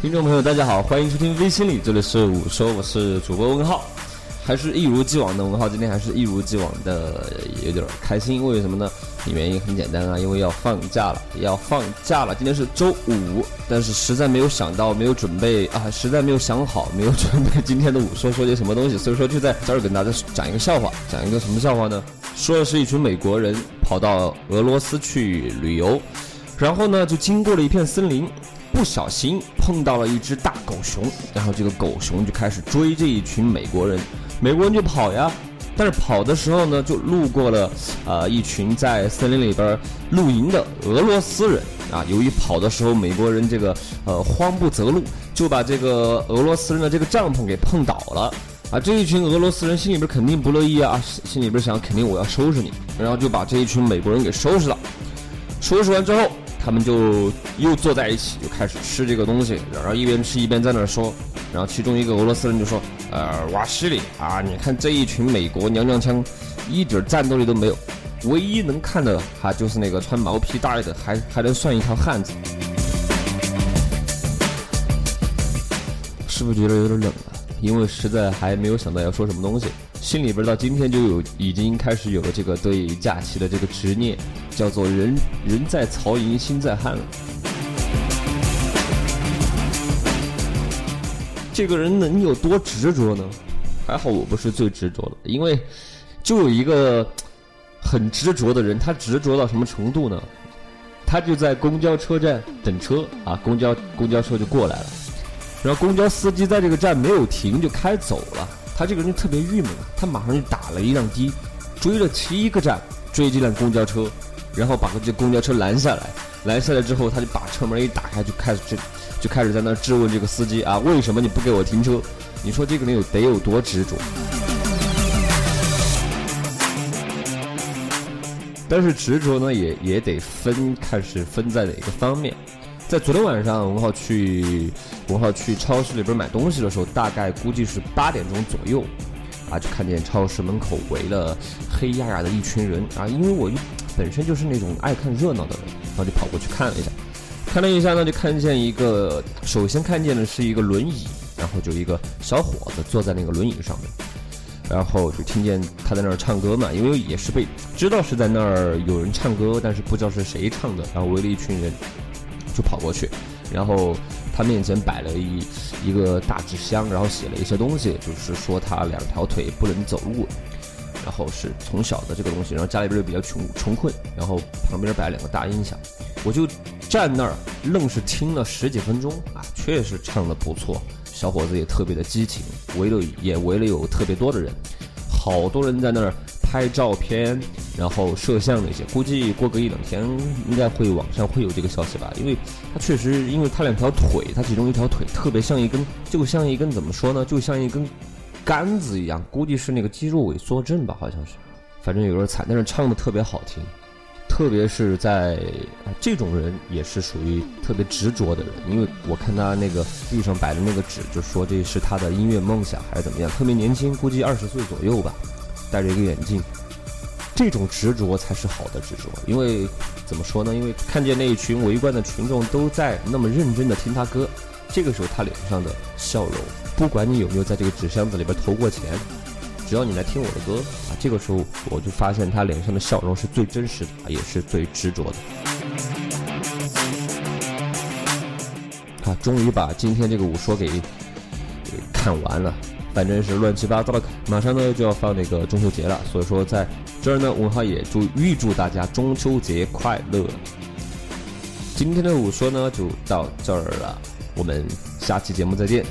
听众朋友，大家好，欢迎收听微心理，这里是午说，我是主播文浩，还是一如既往的文浩，今天还是一如既往的有点儿开心，为什么呢？原因很简单啊，因为要放假了，要放假了，今天是周五，但是实在没有想到，没有准备啊，实在没有想好，没有准备今天的午说说些什么东西，所以说就在这儿跟大家讲一个笑话，讲一个什么笑话呢？说的是一群美国人跑到俄罗斯去旅游，然后呢就经过了一片森林。不小心碰到了一只大狗熊，然后这个狗熊就开始追这一群美国人，美国人就跑呀，但是跑的时候呢，就路过了呃一群在森林里边露营的俄罗斯人啊。由于跑的时候美国人这个呃慌不择路，就把这个俄罗斯人的这个帐篷给碰倒了啊。这一群俄罗斯人心里边肯定不乐意啊，心里边想肯定我要收拾你，然后就把这一群美国人给收拾了。收拾完之后。他们就又坐在一起，就开始吃这个东西，然后一边吃一边在那说，然后其中一个俄罗斯人就说：“呃，瓦西里啊，你看这一群美国娘娘腔，一点战斗力都没有，唯一能看的哈就是那个穿毛皮大衣的，还还能算一条汉子。”是不是觉得有点冷啊？因为实在还没有想到要说什么东西。心里边到今天就有已经开始有了这个对假期的这个执念，叫做人人在曹营心在汉了。这个人能有多执着呢？还好我不是最执着的，因为就有一个很执着的人，他执着到什么程度呢？他就在公交车站等车啊，公交公交车就过来了，然后公交司机在这个站没有停就开走了。他这个人特别郁闷啊，他马上就打了一辆的，追了七个站，追这辆公交车，然后把这公交车拦下来，拦下来之后，他就把车门一打开，就开始就就开始在那质问这个司机啊，为什么你不给我停车？你说这个人有得有多执着？但是执着呢，也也得分，看是分在哪个方面。在昨天晚上，文浩去文浩去超市里边买东西的时候，大概估计是八点钟左右，啊，就看见超市门口围了黑压压的一群人啊。因为我本身就是那种爱看热闹的人，然后就跑过去看了一下，看了一下呢，就看见一个，首先看见的是一个轮椅，然后就一个小伙子坐在那个轮椅上面，然后就听见他在那儿唱歌嘛，因为也是被知道是在那儿有人唱歌，但是不知道是谁唱的，然后围了一群人。就跑过去，然后他面前摆了一一个大纸箱，然后写了一些东西，就是说他两条腿不能走路，然后是从小的这个东西，然后家里边又比较穷穷困，然后旁边摆两个大音响，我就站那儿愣是听了十几分钟啊，确实唱的不错，小伙子也特别的激情，围了也围了有特别多的人，好多人在那儿。拍照片，然后摄像那些，估计过个一两天应该会网上会有这个消息吧。因为他确实，因为他两条腿，他其中一条腿特别像一根，就像一根怎么说呢？就像一根杆子一样，估计是那个肌肉萎缩症吧，好像是。反正有点惨，但是唱的特别好听。特别是在这种人也是属于特别执着的人，因为我看他那个地上摆的那个纸，就说这是他的音乐梦想还是怎么样？特别年轻，估计二十岁左右吧。戴着一个眼镜，这种执着才是好的执着。因为怎么说呢？因为看见那一群围观的群众都在那么认真的听他歌，这个时候他脸上的笑容，不管你有没有在这个纸箱子里边投过钱，只要你来听我的歌啊，这个时候我就发现他脸上的笑容是最真实的，也是最执着的。啊，终于把今天这个舞说给看完了。反正是乱七八糟的，马上呢就要放那个中秋节了，所以说在这儿呢，文浩也祝预祝大家中秋节快乐。今天的午说呢就到这儿了，我们下期节目再见。